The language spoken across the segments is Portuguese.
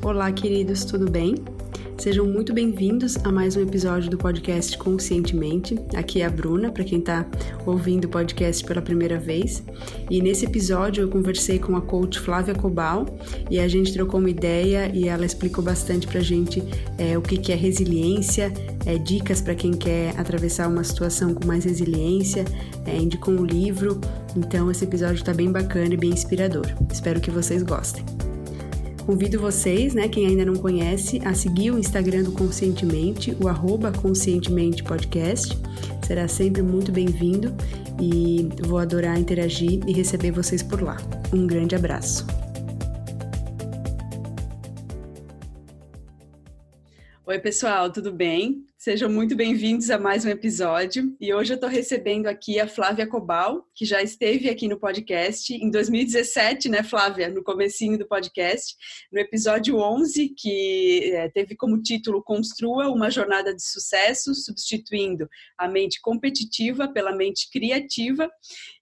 Olá, queridos, tudo bem? Sejam muito bem-vindos a mais um episódio do podcast Conscientemente. Aqui é a Bruna, para quem está ouvindo o podcast pela primeira vez. E nesse episódio eu conversei com a coach Flávia Cobal e a gente trocou uma ideia e ela explicou bastante para a gente é, o que, que é resiliência, é, dicas para quem quer atravessar uma situação com mais resiliência, é, indicou um livro. Então esse episódio está bem bacana e bem inspirador. Espero que vocês gostem. Convido vocês, né, quem ainda não conhece, a seguir o Instagram do Conscientemente, o arroba Conscientemente Podcast. Será sempre muito bem-vindo e vou adorar interagir e receber vocês por lá. Um grande abraço. Oi, pessoal, tudo bem? Sejam muito bem-vindos a mais um episódio. E hoje eu estou recebendo aqui a Flávia Cobal, que já esteve aqui no podcast em 2017, né, Flávia? No comecinho do podcast, no episódio 11, que é, teve como título Construa uma jornada de sucesso, substituindo a mente competitiva pela mente criativa.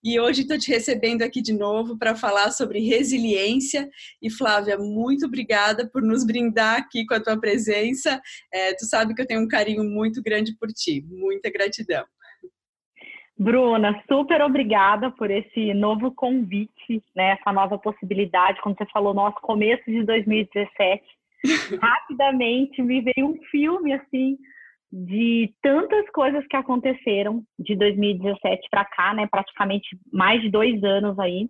E hoje estou te recebendo aqui de novo para falar sobre resiliência. E Flávia, muito obrigada por nos brindar aqui com a tua presença. É, tu sabe que eu tenho um carinho muito grande por ti. Muita gratidão. Bruna, super obrigada por esse novo convite, né, essa nova possibilidade. Quando você falou nosso começo de 2017, rapidamente me veio um filme assim de tantas coisas que aconteceram de 2017 para cá, né, praticamente mais de dois anos aí.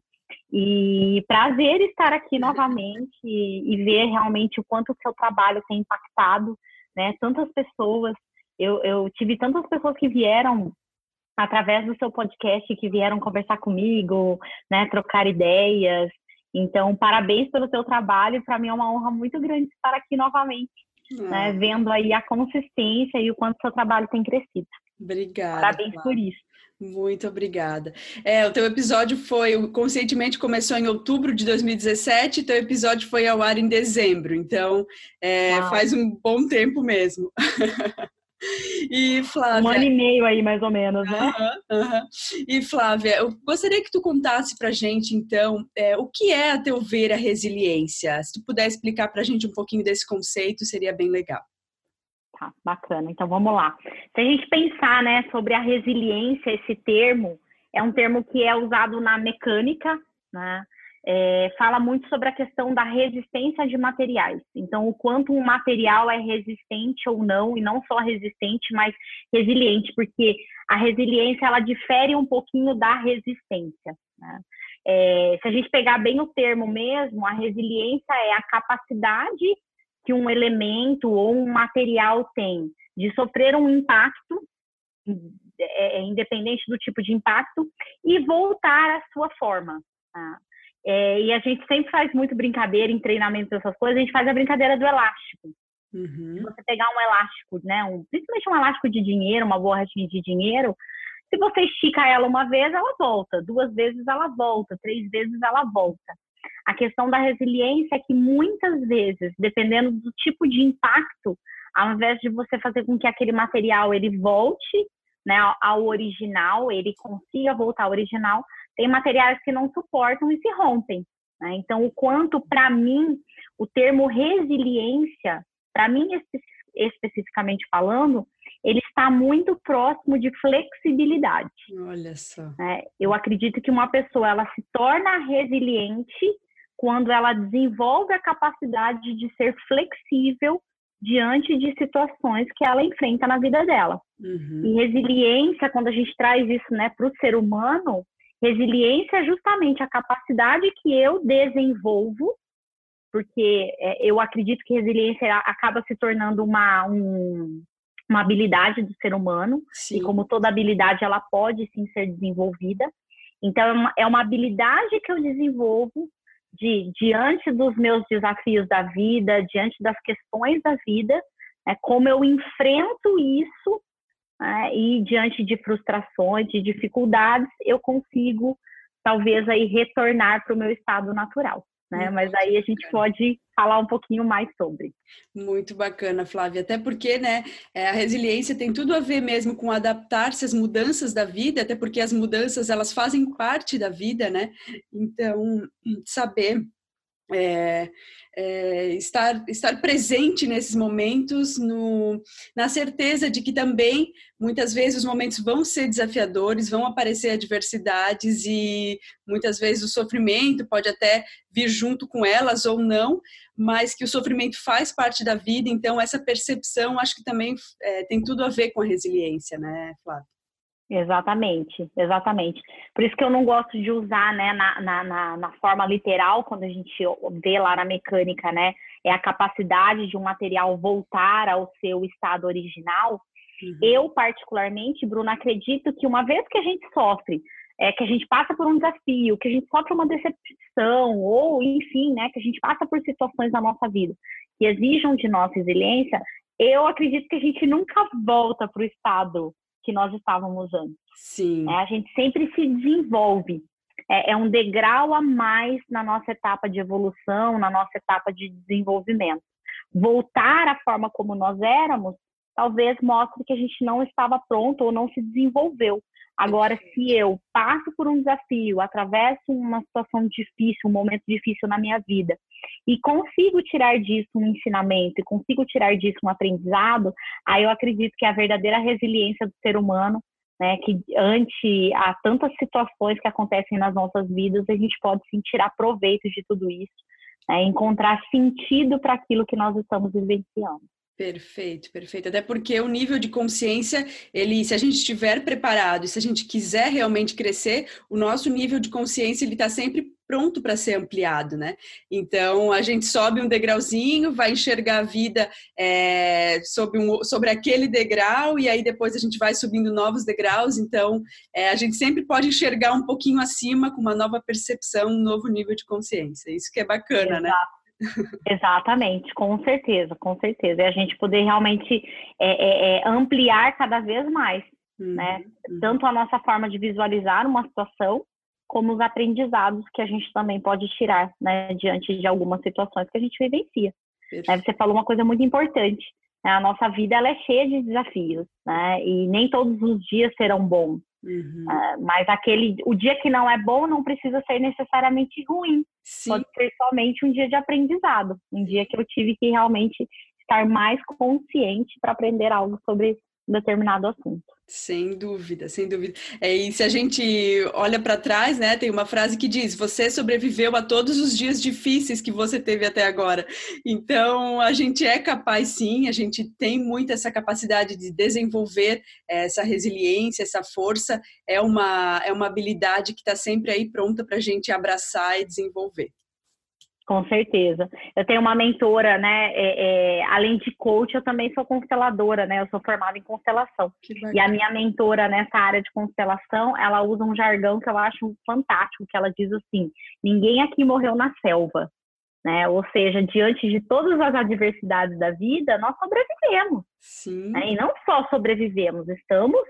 E prazer estar aqui novamente e, e ver realmente o quanto o seu trabalho tem impactado, né, tantas pessoas eu, eu tive tantas pessoas que vieram através do seu podcast, que vieram conversar comigo, né, trocar ideias. Então, parabéns pelo seu trabalho. Para mim é uma honra muito grande estar aqui novamente, né, vendo aí a consistência e o quanto seu trabalho tem crescido. Obrigada. Parabéns por isso. Muito obrigada. É, o teu episódio foi, conscientemente começou em outubro de 2017, teu episódio foi ao ar em dezembro, então é, faz um bom tempo mesmo. E Flávia. Um ano e meio aí, mais ou menos, né? Uhum, uhum. E Flávia, eu gostaria que tu contasse pra gente, então, é, o que é, a teu ver, a resiliência? Se tu puder explicar pra gente um pouquinho desse conceito, seria bem legal. Tá, bacana. Então vamos lá. Se a gente pensar, né, sobre a resiliência, esse termo, é um termo que é usado na mecânica, né? É, fala muito sobre a questão da resistência de materiais. Então, o quanto um material é resistente ou não, e não só resistente, mas resiliente, porque a resiliência ela difere um pouquinho da resistência. Né? É, se a gente pegar bem o termo mesmo, a resiliência é a capacidade que um elemento ou um material tem de sofrer um impacto, é, é independente do tipo de impacto, e voltar à sua forma. Tá? É, e a gente sempre faz muito brincadeira em treinamento dessas coisas, a gente faz a brincadeira do elástico. Uhum. Você pegar um elástico, né? Um, principalmente um elástico de dinheiro, uma borrachinha de dinheiro, se você estica ela uma vez, ela volta, duas vezes ela volta, três vezes ela volta. A questão da resiliência é que muitas vezes, dependendo do tipo de impacto, ao invés de você fazer com que aquele material ele volte né, ao original, ele consiga voltar ao original, tem materiais que não suportam e se rompem. Né? Então, o quanto, para mim, o termo resiliência, para mim espe especificamente falando, ele está muito próximo de flexibilidade. Olha só. Né? Eu acredito que uma pessoa ela se torna resiliente quando ela desenvolve a capacidade de ser flexível diante de situações que ela enfrenta na vida dela. Uhum. E resiliência, quando a gente traz isso né, para o ser humano, Resiliência é justamente a capacidade que eu desenvolvo, porque é, eu acredito que resiliência acaba se tornando uma, um, uma habilidade do ser humano, sim. e como toda habilidade, ela pode sim ser desenvolvida. Então, é uma, é uma habilidade que eu desenvolvo de, diante dos meus desafios da vida, diante das questões da vida, né, como eu enfrento isso né, e diante de frustrações, de dificuldades, eu consigo talvez aí retornar para o meu estado natural. Né? Mas aí a gente pode falar um pouquinho mais sobre. Muito bacana, Flávia. Até porque, né, é, a resiliência tem tudo a ver mesmo com adaptar-se às mudanças da vida, até porque as mudanças elas fazem parte da vida, né? Então, saber é, é, estar, estar presente nesses momentos, no, na certeza de que também, muitas vezes, os momentos vão ser desafiadores, vão aparecer adversidades e muitas vezes o sofrimento pode até vir junto com elas ou não, mas que o sofrimento faz parte da vida, então essa percepção acho que também é, tem tudo a ver com a resiliência, né, Flávia? Exatamente, exatamente. Por isso que eu não gosto de usar, né, na, na, na, na, forma literal, quando a gente vê lá na mecânica, né, é a capacidade de um material voltar ao seu estado original. Uhum. Eu, particularmente, Bruna, acredito que uma vez que a gente sofre, é, que a gente passa por um desafio, que a gente sofre uma decepção, ou, enfim, né, que a gente passa por situações na nossa vida que exijam de nós resiliência, eu acredito que a gente nunca volta para o estado que nós estávamos antes. Sim. É, a gente sempre se desenvolve. É, é um degrau a mais na nossa etapa de evolução, na nossa etapa de desenvolvimento. Voltar à forma como nós éramos, talvez mostre que a gente não estava pronto ou não se desenvolveu. Agora, se eu passo por um desafio, atravesso uma situação difícil, um momento difícil na minha vida, e consigo tirar disso um ensinamento, e consigo tirar disso um aprendizado, aí eu acredito que a verdadeira resiliência do ser humano, né, que ante a tantas situações que acontecem nas nossas vidas, a gente pode sim tirar proveito de tudo isso, né, encontrar sentido para aquilo que nós estamos vivenciando. Perfeito, perfeito. Até porque o nível de consciência, ele, se a gente estiver preparado se a gente quiser realmente crescer, o nosso nível de consciência ele está sempre pronto para ser ampliado, né? Então a gente sobe um degrauzinho, vai enxergar a vida é, sobre, um, sobre aquele degrau e aí depois a gente vai subindo novos degraus. Então é, a gente sempre pode enxergar um pouquinho acima com uma nova percepção, um novo nível de consciência. Isso que é bacana, né? Exato. né? Exatamente, com certeza, com certeza. E a gente poder realmente é, é, é ampliar cada vez mais, uhum, né? Uhum. Tanto a nossa forma de visualizar uma situação, como os aprendizados que a gente também pode tirar, né? Diante de algumas situações que a gente vivencia. Né? Você falou uma coisa muito importante. Né? A nossa vida ela é cheia de desafios, né? E nem todos os dias serão bons. Uhum. Uh, mas aquele, o dia que não é bom não precisa ser necessariamente ruim. Sim. Pode ser somente um dia de aprendizado, um dia que eu tive que realmente estar mais consciente para aprender algo sobre um determinado assunto. Sem dúvida, sem dúvida. É, e se a gente olha para trás, né, tem uma frase que diz: Você sobreviveu a todos os dias difíceis que você teve até agora. Então, a gente é capaz, sim, a gente tem muito essa capacidade de desenvolver é, essa resiliência, essa força. É uma, é uma habilidade que está sempre aí pronta para a gente abraçar e desenvolver. Com certeza. Eu tenho uma mentora, né? É, é, além de coach, eu também sou consteladora, né? Eu sou formada em constelação. E a minha mentora nessa área de constelação, ela usa um jargão que eu acho fantástico, que ela diz assim: ninguém aqui morreu na selva. Né? Ou seja, diante de todas as adversidades da vida, nós sobrevivemos. Sim. Né? E não só sobrevivemos, estamos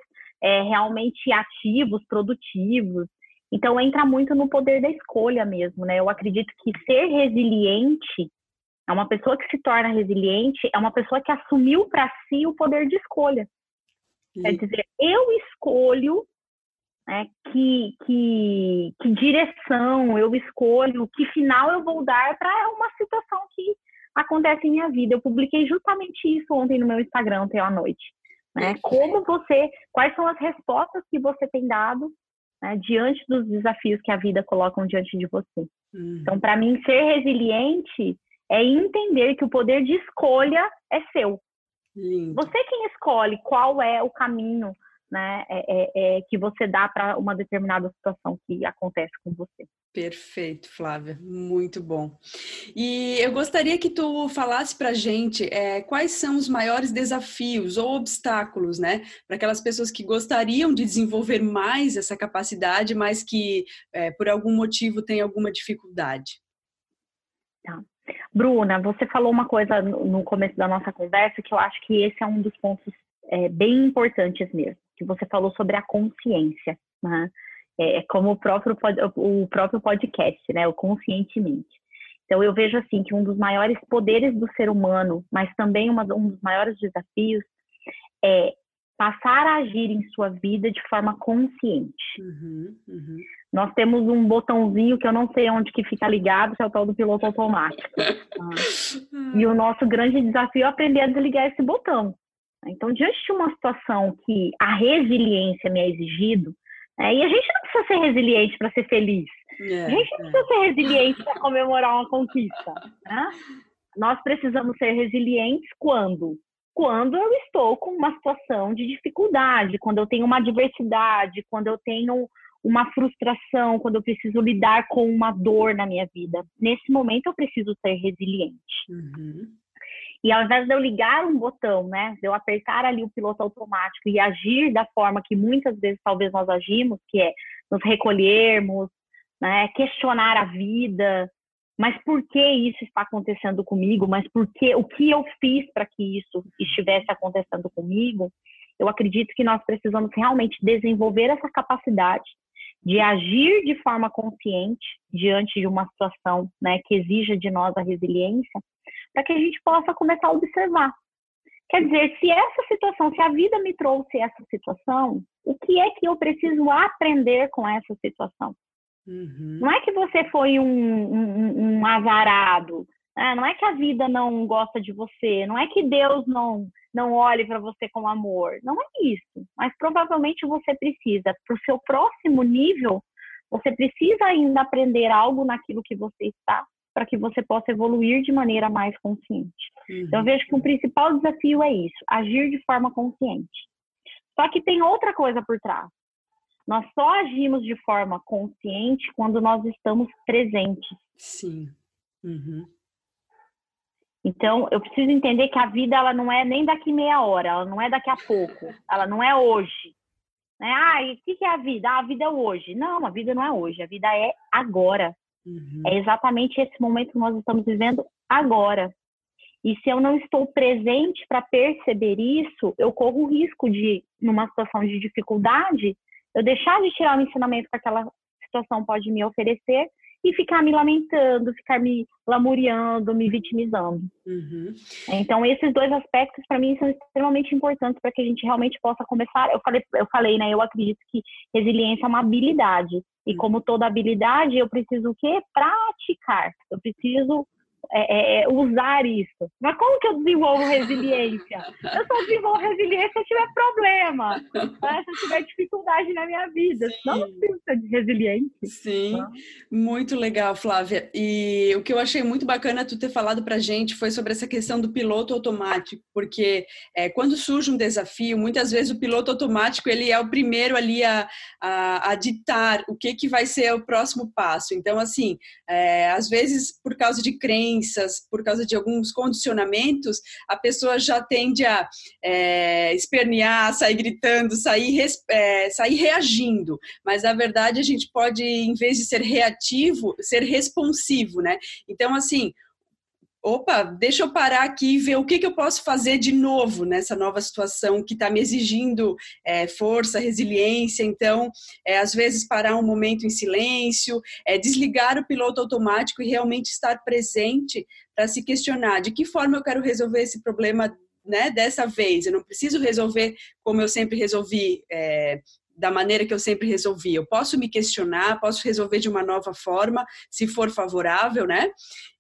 é, realmente ativos, produtivos, então entra muito no poder da escolha mesmo, né? Eu acredito que ser resiliente, é uma pessoa que se torna resiliente, é uma pessoa que assumiu para si o poder de escolha. Sim. Quer dizer, eu escolho né, que, que, que direção eu escolho, que final eu vou dar para uma situação que acontece em minha vida. Eu publiquei justamente isso ontem no meu Instagram, ontem à noite. Né? Como você, quais são as respostas que você tem dado né, diante dos desafios que a vida coloca diante de você. Uhum. Então, para mim, ser resiliente é entender que o poder de escolha é seu. Lindo. Você quem escolhe qual é o caminho né, é, é, é, que você dá para uma determinada situação que acontece com você. Perfeito, Flávia, muito bom. E eu gostaria que tu falasse para gente é, quais são os maiores desafios ou obstáculos, né, para aquelas pessoas que gostariam de desenvolver mais essa capacidade, mas que é, por algum motivo têm alguma dificuldade. Tá. Bruna, você falou uma coisa no começo da nossa conversa que eu acho que esse é um dos pontos é, bem importantes mesmo que você falou sobre a consciência, né? É, é como o próprio, o próprio podcast, né? O conscientemente. Então, eu vejo assim que um dos maiores poderes do ser humano, mas também uma, um dos maiores desafios, é passar a agir em sua vida de forma consciente. Uhum, uhum. Nós temos um botãozinho que eu não sei onde que fica ligado, que é o tal do piloto automático. Ah. E o nosso grande desafio é aprender a desligar esse botão. Então, diante de uma situação que a resiliência me é exigido, é, e a gente não precisa ser resiliente para ser feliz. É, a gente não é. precisa ser resiliente para comemorar uma conquista. Né? Nós precisamos ser resilientes quando? Quando eu estou com uma situação de dificuldade, quando eu tenho uma adversidade, quando eu tenho uma frustração, quando eu preciso lidar com uma dor na minha vida. Nesse momento eu preciso ser resiliente. Uhum. E ao invés de eu ligar um botão, né, de eu apertar ali o piloto automático e agir da forma que muitas vezes talvez nós agimos, que é nos recolhermos, né, questionar a vida, mas por que isso está acontecendo comigo? Mas por que o que eu fiz para que isso estivesse acontecendo comigo? Eu acredito que nós precisamos realmente desenvolver essa capacidade de agir de forma consciente diante de uma situação né, que exija de nós a resiliência, para que a gente possa começar a observar. Quer dizer, se essa situação, se a vida me trouxe essa situação, o que é que eu preciso aprender com essa situação? Uhum. Não é que você foi um, um, um azarado, né? não é que a vida não gosta de você, não é que Deus não não olhe para você com amor. Não é isso. Mas provavelmente você precisa, para o seu próximo nível, você precisa ainda aprender algo naquilo que você está, para que você possa evoluir de maneira mais consciente. Uhum. Então, eu vejo que o principal desafio é isso: agir de forma consciente. Só que tem outra coisa por trás. Nós só agimos de forma consciente quando nós estamos presentes. Sim. Uhum. Então, eu preciso entender que a vida ela não é nem daqui meia hora, ela não é daqui a pouco, ela não é hoje. Né? Ah, e o que é a vida? Ah, a vida é hoje. Não, a vida não é hoje, a vida é agora. Uhum. É exatamente esse momento que nós estamos vivendo agora. E se eu não estou presente para perceber isso, eu corro o risco de, numa situação de dificuldade, eu deixar de tirar o ensinamento que aquela situação pode me oferecer e ficar me lamentando, ficar me lamuriando, me vitimizando. Uhum. Então, esses dois aspectos, para mim, são extremamente importantes para que a gente realmente possa começar. Eu falei, eu falei, né? Eu acredito que resiliência é uma habilidade. E uhum. como toda habilidade, eu preciso o quê? Praticar. Eu preciso é, é, é, usar isso. Mas como que eu desenvolvo resiliência? Eu só desenvolvo resiliência se eu tiver problema, né? se eu tiver dificuldade na minha vida. Sim. Não preciso ser resiliente. Sim, tá? muito legal, Flávia. E o que eu achei muito bacana tu ter falado pra gente foi sobre essa questão do piloto automático, porque é, quando surge um desafio, muitas vezes o piloto automático ele é o primeiro ali a, a, a ditar o que, que vai ser o próximo passo. Então, assim, é, às vezes por causa de crença, crenças, por causa de alguns condicionamentos, a pessoa já tende a é, espernear, sair gritando, sair, é, sair reagindo. Mas, na verdade, a gente pode, em vez de ser reativo, ser responsivo, né? Então, assim, opa, deixa eu parar aqui e ver o que, que eu posso fazer de novo nessa nova situação que está me exigindo é, força, resiliência. Então, é, às vezes, parar um momento em silêncio, é, desligar o piloto automático e realmente estar presente para se questionar de que forma eu quero resolver esse problema né, dessa vez. Eu não preciso resolver como eu sempre resolvi. É, da maneira que eu sempre resolvi. Eu posso me questionar, posso resolver de uma nova forma, se for favorável, né?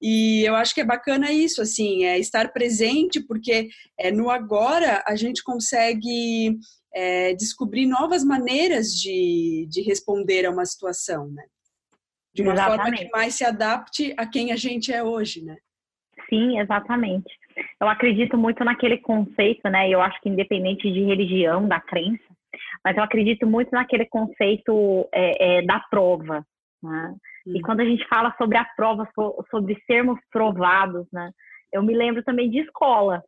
E eu acho que é bacana isso, assim, é estar presente, porque é, no agora a gente consegue é, descobrir novas maneiras de, de responder a uma situação, né? De uma exatamente. forma que mais se adapte a quem a gente é hoje, né? Sim, exatamente. Eu acredito muito naquele conceito, né? Eu acho que independente de religião, da crença, mas eu acredito muito naquele conceito é, é, da prova. Né? E quando a gente fala sobre a prova, sobre sermos provados, né? eu me lembro também de escola.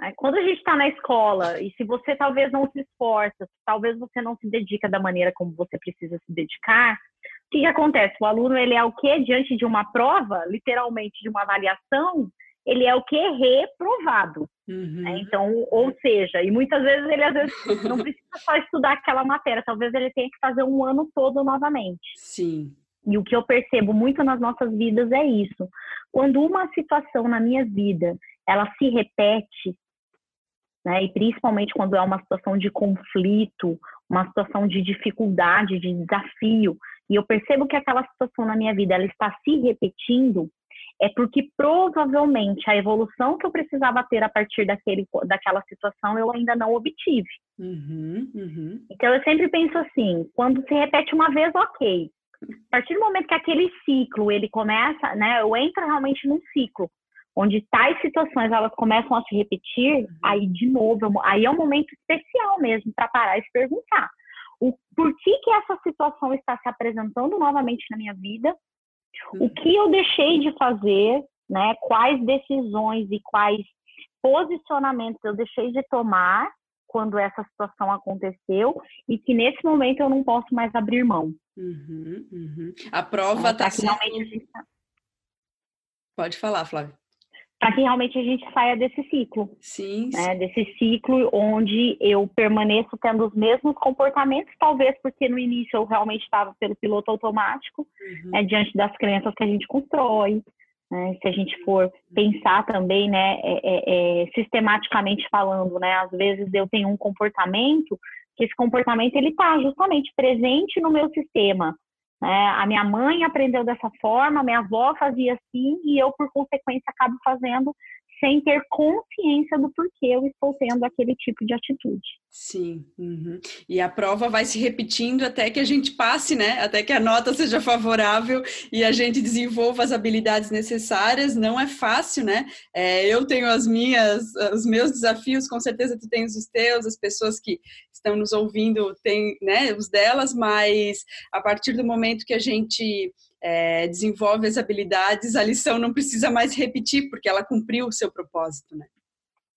Né? Quando a gente está na escola e se você talvez não se esforça, talvez você não se dedica da maneira como você precisa se dedicar, o que, que acontece? O aluno ele é o quê? Diante de uma prova, literalmente de uma avaliação, ele é o que? Reprovado. Uhum. Né? Então, ou seja, e muitas vezes ele às vezes não precisa só estudar aquela matéria, talvez ele tenha que fazer um ano todo novamente. Sim. E o que eu percebo muito nas nossas vidas é isso. Quando uma situação na minha vida ela se repete, né? E principalmente quando é uma situação de conflito, uma situação de dificuldade, de desafio, e eu percebo que aquela situação na minha vida ela está se repetindo, é porque provavelmente a evolução que eu precisava ter a partir daquele, daquela situação eu ainda não obtive. Uhum, uhum. Então eu sempre penso assim, quando se repete uma vez, ok. A partir do momento que aquele ciclo ele começa, né, eu entro realmente num ciclo onde tais situações elas começam a se repetir, uhum. aí de novo, aí é um momento especial mesmo para parar e se perguntar o por que que essa situação está se apresentando novamente na minha vida, o que eu deixei de fazer, né? Quais decisões e quais posicionamentos eu deixei de tomar quando essa situação aconteceu e que nesse momento eu não posso mais abrir mão. Uhum, uhum. A prova está sendo... Pode falar, Flávia para que realmente a gente saia desse ciclo. Sim, né? sim. Desse ciclo onde eu permaneço tendo os mesmos comportamentos, talvez porque no início eu realmente estava pelo piloto automático, uhum. né? diante das crenças que a gente constrói. Né? Se a gente for pensar também, né, é, é, é, sistematicamente falando, né, às vezes eu tenho um comportamento que esse comportamento ele está justamente presente no meu sistema, é, a minha mãe aprendeu dessa forma, minha avó fazia assim, e eu, por consequência, acabo fazendo sem ter consciência do porquê eu estou tendo aquele tipo de atitude. Sim, uhum. e a prova vai se repetindo até que a gente passe, né? Até que a nota seja favorável e a gente desenvolva as habilidades necessárias. Não é fácil, né? É, eu tenho as minhas, os meus desafios, com certeza tu tens os teus, as pessoas que estão nos ouvindo têm, né, os delas, mas a partir do momento que a gente é, desenvolve as habilidades, a lição não precisa mais repetir, porque ela cumpriu o seu propósito, né?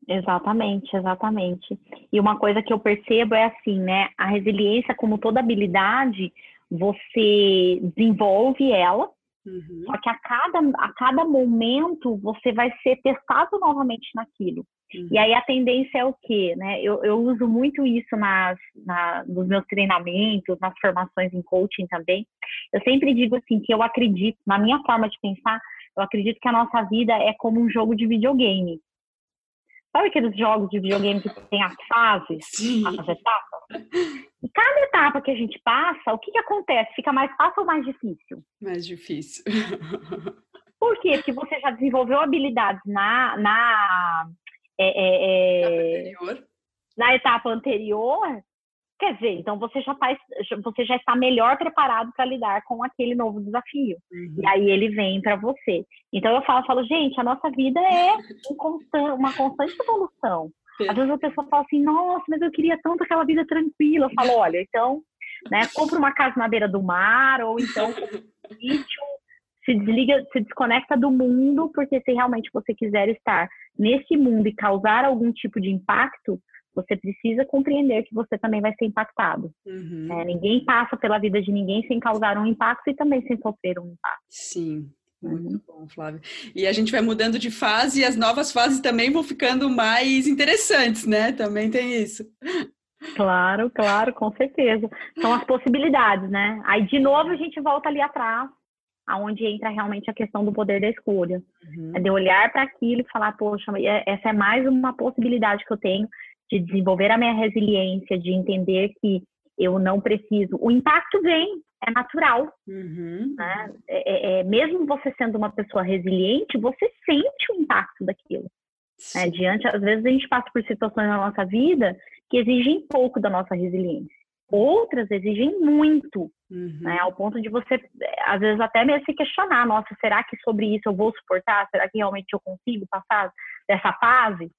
Exatamente, exatamente. E uma coisa que eu percebo é assim, né? A resiliência, como toda habilidade, você desenvolve ela, uhum. só que a cada, a cada momento você vai ser testado novamente naquilo. Uhum. E aí a tendência é o quê? Né? Eu, eu uso muito isso nas, na, nos meus treinamentos, nas formações em coaching também. Eu sempre digo assim que eu acredito, na minha forma de pensar, eu acredito que a nossa vida é como um jogo de videogame. Sabe aqueles jogos de videogame que tem as fases, Sim. as etapas? E cada etapa que a gente passa, o que, que acontece? Fica mais fácil ou mais difícil? Mais difícil. Por quê? Porque você já desenvolveu habilidades na, na é, é, é na etapa anterior, quer dizer, então você já, faz, você já está melhor preparado para lidar com aquele novo desafio. Uhum. E aí ele vem para você. Então eu falo, falo, gente, a nossa vida é um constant, uma constante evolução. Às vezes a pessoa fala assim, nossa, mas eu queria tanto aquela vida tranquila. Eu falo, olha, então, né, compra uma casa na beira do mar, ou então um sítio, se desliga, se desconecta do mundo, porque se realmente você quiser estar nesse mundo e causar algum tipo de impacto, você precisa compreender que você também vai ser impactado. Uhum. É, ninguém passa pela vida de ninguém sem causar um impacto e também sem sofrer um impacto. Sim. Muito uhum. bom, Flávia. E a gente vai mudando de fase e as novas fases também vão ficando mais interessantes, né? Também tem isso. Claro, claro, com certeza. São as possibilidades, né? Aí, de novo, a gente volta ali atrás aonde entra realmente a questão do poder da escolha. Uhum. É de olhar para aquilo e falar, poxa, é, essa é mais uma possibilidade que eu tenho de desenvolver a minha resiliência, de entender que eu não preciso. O impacto vem, é natural. Uhum. Né? É, é, é mesmo você sendo uma pessoa resiliente, você sente o impacto daquilo. Né? Diante, às vezes a gente passa por situações na nossa vida que exigem pouco da nossa resiliência. Outras exigem muito, uhum. né? Ao ponto de você, às vezes, até mesmo se questionar: nossa, será que sobre isso eu vou suportar? Será que realmente eu consigo passar dessa fase?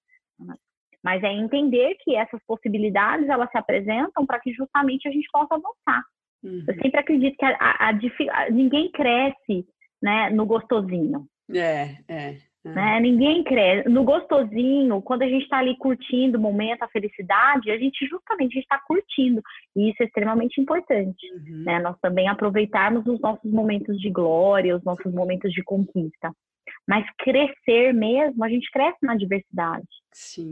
Mas é entender que essas possibilidades elas se apresentam para que justamente a gente possa avançar. Uhum. Eu sempre acredito que a, a, a, ninguém cresce né, no gostosinho. É, é. Né? Ninguém cresce. No gostosinho, quando a gente está ali curtindo o momento, a felicidade, a gente justamente está curtindo. E isso é extremamente importante. Uhum. Né? Nós também aproveitarmos os nossos momentos de glória, os nossos momentos de conquista. Mas crescer mesmo, a gente cresce na diversidade.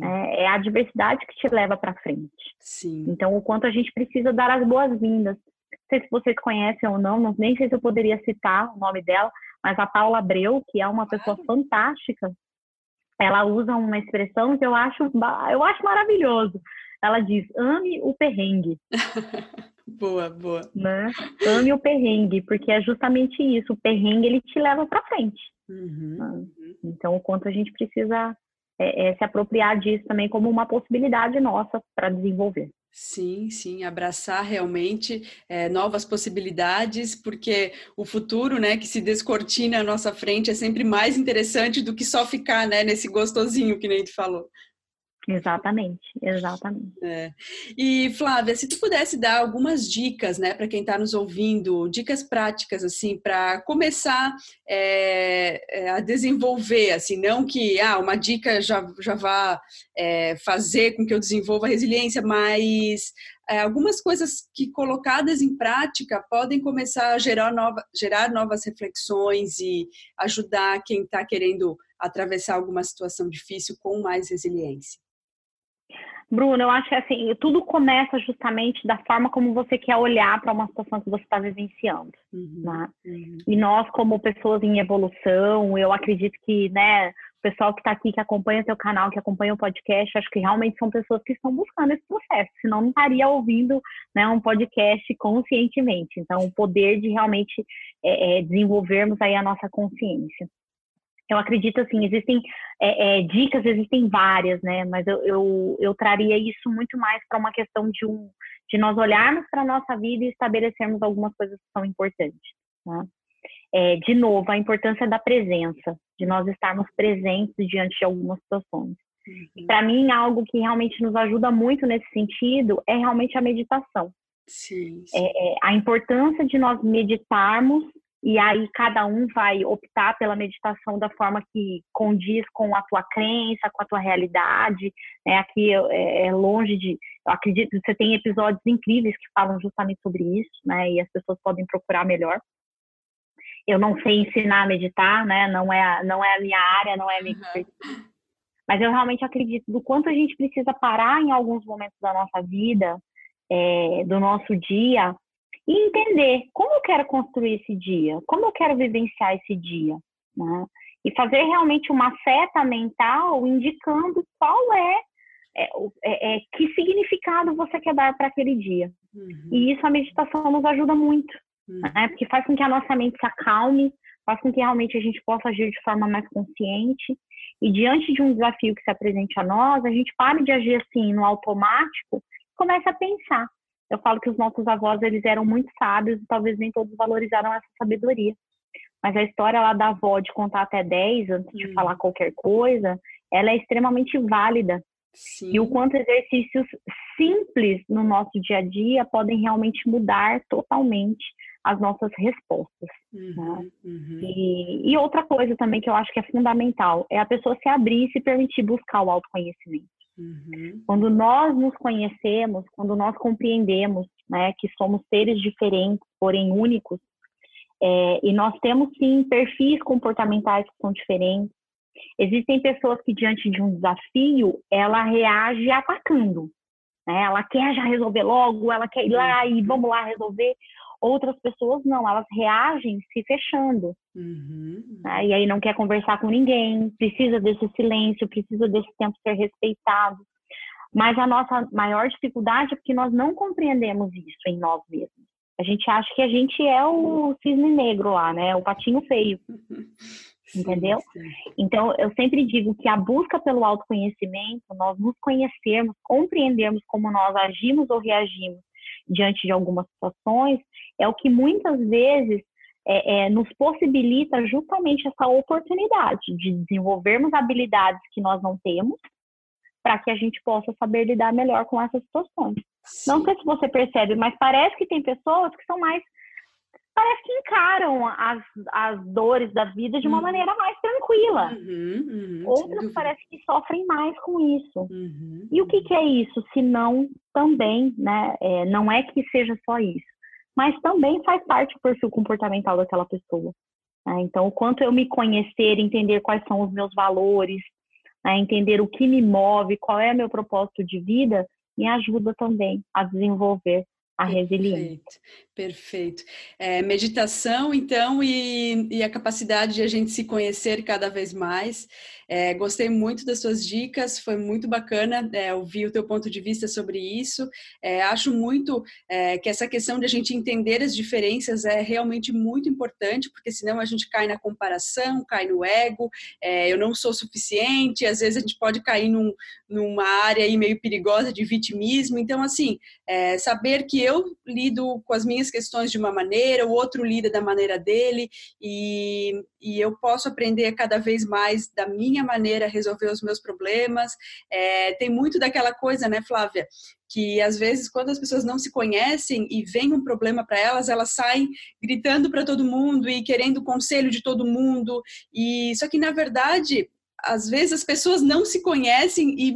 É, é a diversidade que te leva para frente. Sim. Então, o quanto a gente precisa dar as boas-vindas. Não sei se vocês conhecem ou não, nem sei se eu poderia citar o nome dela, mas a Paula Abreu, que é uma pessoa fantástica, ela usa uma expressão que eu acho, eu acho maravilhoso. Ela diz: ame o perrengue. boa, boa. Né? Ame o perrengue, porque é justamente isso. O perrengue ele te leva para frente. Uhum, né? uhum. Então, o quanto a gente precisa é, é, se apropriar disso também como uma possibilidade nossa para desenvolver. Sim, sim, abraçar realmente é, novas possibilidades, porque o futuro, né, que se descortina à nossa frente é sempre mais interessante do que só ficar, né, nesse gostosinho que nem tu falou. Exatamente, exatamente. É. E Flávia, se tu pudesse dar algumas dicas, né, para quem está nos ouvindo, dicas práticas assim para começar é, é, a desenvolver, assim, não que ah, uma dica já já vá é, fazer com que eu desenvolva resiliência, mas é, algumas coisas que colocadas em prática podem começar a gerar, nova, gerar novas reflexões e ajudar quem está querendo atravessar alguma situação difícil com mais resiliência. Bruno, eu acho que assim, tudo começa justamente da forma como você quer olhar para uma situação que você está vivenciando. Uhum, né? uhum. E nós, como pessoas em evolução, eu acredito que, né, o pessoal que está aqui, que acompanha o seu canal, que acompanha o podcast, acho que realmente são pessoas que estão buscando esse processo, senão não estaria ouvindo né, um podcast conscientemente. Então, o poder de realmente é, é, desenvolvermos aí a nossa consciência eu acredito assim, existem é, é, dicas, existem várias, né? Mas eu, eu, eu traria isso muito mais para uma questão de um de nós olharmos para a nossa vida e estabelecermos algumas coisas que são importantes. Né? É, de novo, a importância da presença, de nós estarmos presentes diante de algumas situações. Uhum. Para mim, algo que realmente nos ajuda muito nesse sentido é realmente a meditação. Sim, sim. É, é a importância de nós meditarmos e aí cada um vai optar pela meditação da forma que condiz com a tua crença, com a tua realidade. Né? Aqui é, é longe de, eu acredito, você tem episódios incríveis que falam justamente sobre isso, né? E as pessoas podem procurar melhor. Eu não sei ensinar a meditar, né? Não é, não é a minha área, não é a minha uhum. Mas eu realmente acredito do quanto a gente precisa parar em alguns momentos da nossa vida, é, do nosso dia, e entender como eu quero construir esse dia, como eu quero vivenciar esse dia, né? E fazer realmente uma seta mental indicando qual é, é, é, é que significado você quer dar para aquele dia. Uhum. E isso a meditação nos ajuda muito, uhum. né? Porque faz com que a nossa mente se acalme, faz com que realmente a gente possa agir de forma mais consciente. E diante de um desafio que se apresente a nós, a gente pare de agir assim no automático, comece a pensar eu falo que os nossos avós eles eram muito sábios e talvez nem todos valorizaram essa sabedoria. Mas a história lá da avó de contar até 10 antes de hum. falar qualquer coisa, ela é extremamente válida. Sim. E o quanto exercícios simples no nosso dia a dia podem realmente mudar totalmente as nossas respostas. Uhum, né? uhum. E, e outra coisa também que eu acho que é fundamental é a pessoa se abrir e se permitir buscar o autoconhecimento. Uhum. Quando nós nos conhecemos, quando nós compreendemos né, que somos seres diferentes, porém únicos, é, e nós temos sim perfis comportamentais que são diferentes. Existem pessoas que diante de um desafio ela reage atacando, né? Ela quer já resolver logo, ela quer ir lá e vamos lá resolver. Outras pessoas não, elas reagem se fechando. Uhum. Né? E aí não quer conversar com ninguém, precisa desse silêncio, precisa desse tempo ser respeitado. Mas a nossa maior dificuldade é porque nós não compreendemos isso em nós mesmos. A gente acha que a gente é o cisne negro lá, né? O patinho feio. Entendeu? Sim, sim. Então, eu sempre digo que a busca pelo autoconhecimento, nós nos conhecermos, compreendermos como nós agimos ou reagimos diante de algumas situações, é o que muitas vezes é, é, nos possibilita justamente essa oportunidade de desenvolvermos habilidades que nós não temos para que a gente possa saber lidar melhor com essas situações. Sim. Não sei se você percebe, mas parece que tem pessoas que são mais parece que encaram as, as dores da vida de uma uhum. maneira mais tranquila. Uhum, uhum, Outras parece que sofrem mais com isso. Uhum, e o que, que, é isso? Se não também, né? É, não é que seja só isso, mas também faz parte do perfil comportamental daquela pessoa. Né? Então, o quanto eu me conhecer, entender quais são os meus valores, né? entender o que me move, qual é meu propósito de vida, me ajuda também a desenvolver a resiliência. Perfeito, perfeito. É, meditação, então, e, e, a capacidade de a gente se conhecer cada vez mais. É, gostei muito das suas dicas, foi muito bacana é, ouvir o teu ponto de vista sobre isso. É, acho muito é, que essa questão de a gente entender as diferenças é realmente muito importante, porque senão a gente cai na comparação, cai no ego, é, eu não sou suficiente, às vezes a gente pode cair num, numa área aí meio perigosa de vitimismo. Então, assim, saber que eu lido com as minhas questões de uma maneira, o outro lida da maneira dele, e, e eu posso aprender cada vez mais da minha maneira a resolver os meus problemas. É, tem muito daquela coisa, né, Flávia? que às vezes quando as pessoas não se conhecem e vem um problema para elas, elas saem gritando para todo mundo e querendo conselho de todo mundo. E só que na verdade, às vezes as pessoas não se conhecem e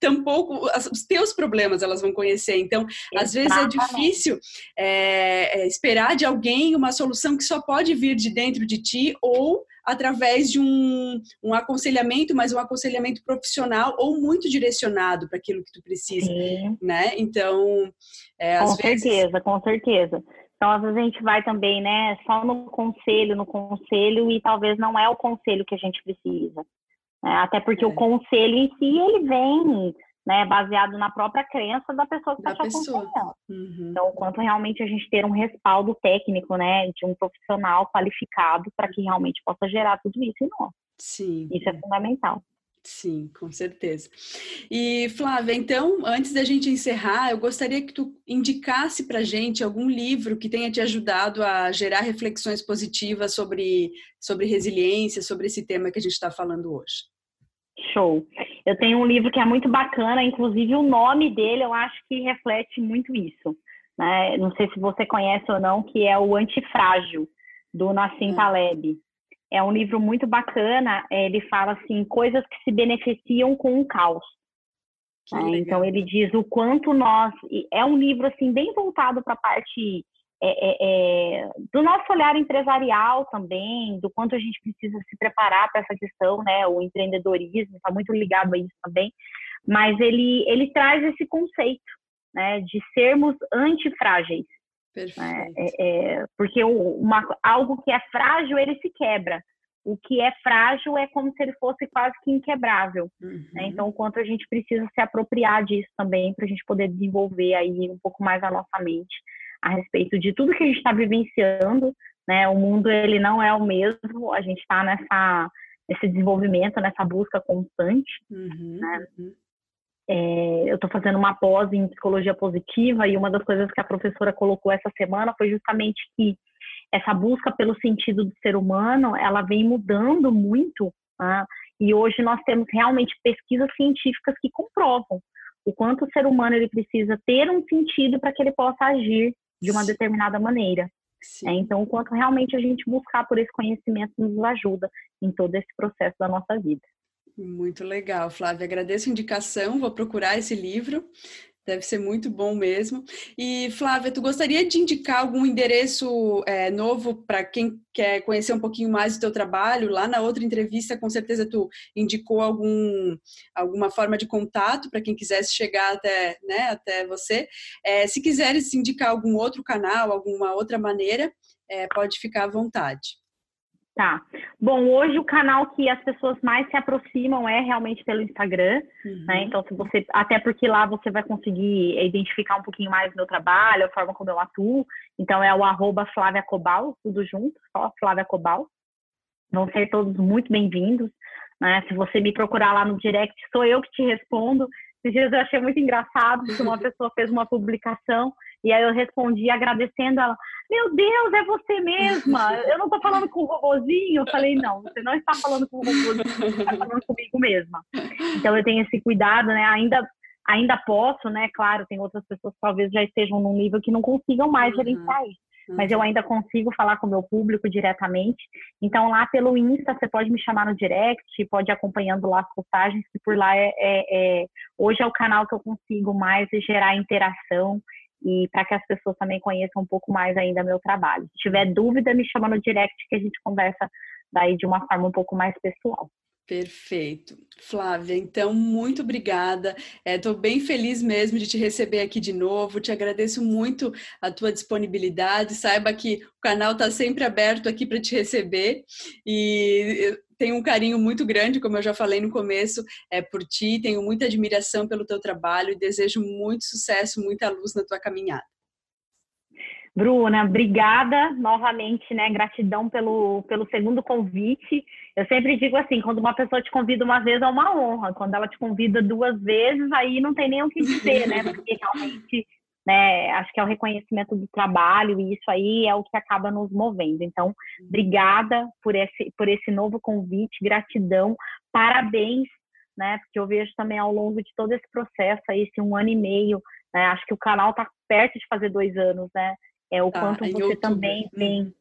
tampouco os teus problemas elas vão conhecer. Então, às vezes é difícil é, é, esperar de alguém uma solução que só pode vir de dentro de ti ou através de um, um aconselhamento, mas um aconselhamento profissional ou muito direcionado para aquilo que tu precisa, Sim. né? Então, é, com certeza, vezes... com certeza. Então, às vezes a gente vai também, né, só no conselho, no conselho, e talvez não é o conselho que a gente precisa. Né? Até porque é. o conselho em si, ele vem né, baseado na própria crença da pessoa que está te aconselhando. Uhum. Então, quanto realmente a gente ter um respaldo técnico, né, de um profissional qualificado para que realmente possa gerar tudo isso em nós. Sim. Isso é fundamental. Sim, com certeza. E Flávia, então, antes da gente encerrar, eu gostaria que tu indicasse para gente algum livro que tenha te ajudado a gerar reflexões positivas sobre, sobre resiliência, sobre esse tema que a gente está falando hoje. Show. Eu tenho um livro que é muito bacana, inclusive o nome dele eu acho que reflete muito isso. Né? Não sei se você conhece ou não, que é o Antifrágil, do Nassim hum. Taleb. É um livro muito bacana, ele fala assim, coisas que se beneficiam com o caos. Né? Então ele diz o quanto nós. É um livro assim bem voltado para a parte é, é, é, do nosso olhar empresarial também, do quanto a gente precisa se preparar para essa questão, né? O empreendedorismo está muito ligado a isso também, mas ele, ele traz esse conceito, né? De sermos antifrágeis. Né? É, é, porque uma, algo que é frágil, ele se quebra. O que é frágil é como se ele fosse quase que inquebrável. Né? Uhum. Né? Então, o quanto a gente precisa se apropriar disso também para a gente poder desenvolver aí um pouco mais a nossa mente a respeito de tudo que a gente está vivenciando, né? O mundo ele não é o mesmo, a gente está nessa nesse desenvolvimento, nessa busca constante, uhum, né? Uhum. É, eu estou fazendo uma pós em psicologia positiva e uma das coisas que a professora colocou essa semana foi justamente que essa busca pelo sentido do ser humano, ela vem mudando muito, né? e hoje nós temos realmente pesquisas científicas que comprovam o quanto o ser humano ele precisa ter um sentido para que ele possa agir de uma determinada maneira. É, então, o quanto realmente a gente buscar por esse conhecimento nos ajuda em todo esse processo da nossa vida. Muito legal, Flávia. Agradeço a indicação, vou procurar esse livro. Deve ser muito bom mesmo. E Flávia, tu gostaria de indicar algum endereço é, novo para quem quer conhecer um pouquinho mais do teu trabalho? Lá na outra entrevista, com certeza tu indicou algum, alguma forma de contato para quem quisesse chegar até, né, até você. É, se quiseres indicar algum outro canal, alguma outra maneira, é, pode ficar à vontade. Tá. Bom, hoje o canal que as pessoas mais se aproximam é realmente pelo Instagram, uhum. né? Então, se você, até porque lá você vai conseguir identificar um pouquinho mais o meu trabalho, a forma como eu atuo. Então, é o arroba Flávia Cobal, tudo junto, só Flávia Cobal. Vão ser todos muito bem-vindos. Né? Se você me procurar lá no direct, sou eu que te respondo. Esses dias eu achei muito engraçado que uma pessoa fez uma publicação e aí eu respondi agradecendo ela, meu Deus, é você mesma. Eu não estou falando com o robozinho. Eu falei, não, você não está falando com o robozinho, você está falando comigo mesma. Então eu tenho esse cuidado, né? Ainda ainda posso, né? Claro, tem outras pessoas que talvez já estejam num nível que não consigam mais uhum. gerenciar isso. Mas eu uhum. ainda consigo falar com o meu público diretamente. Então, lá pelo Insta, você pode me chamar no direct, pode ir acompanhando lá as postagens, que por lá é, é, é hoje é o canal que eu consigo mais gerar interação e para que as pessoas também conheçam um pouco mais ainda meu trabalho. Se tiver dúvida, me chama no direct que a gente conversa daí de uma forma um pouco mais pessoal. Perfeito. Flávia, então, muito obrigada. Estou é, bem feliz mesmo de te receber aqui de novo. Te agradeço muito a tua disponibilidade. Saiba que o canal está sempre aberto aqui para te receber. E tenho um carinho muito grande, como eu já falei no começo, é, por ti. Tenho muita admiração pelo teu trabalho e desejo muito sucesso, muita luz na tua caminhada. Bruna, obrigada novamente, né? Gratidão pelo, pelo segundo convite. Eu sempre digo assim, quando uma pessoa te convida uma vez é uma honra, quando ela te convida duas vezes, aí não tem nem o que dizer, né? Porque realmente, né, acho que é o reconhecimento do trabalho e isso aí é o que acaba nos movendo. Então, obrigada por esse, por esse novo convite, gratidão, parabéns, né? Porque eu vejo também ao longo de todo esse processo aí, esse um ano e meio, né? Acho que o canal está perto de fazer dois anos, né? É o tá, quanto você também vem,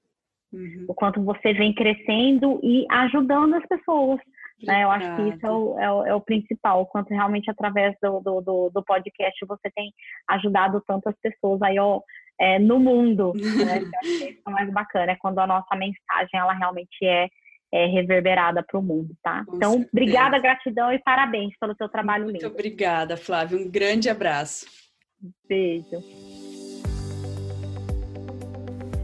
uhum. o quanto você vem crescendo e ajudando as pessoas. Né? Eu acho que isso é o, é o, é o principal, o quanto realmente através do, do, do, do, podcast você tem ajudado tantas pessoas aí ó, é, no mundo. Né? Eu acho que isso é mais bacana, é quando a nossa mensagem ela realmente é, é reverberada para o mundo, tá? Com então, certeza. obrigada, gratidão e parabéns pelo seu trabalho Muito lindo. Muito obrigada, Flávia. Um grande abraço. Beijo.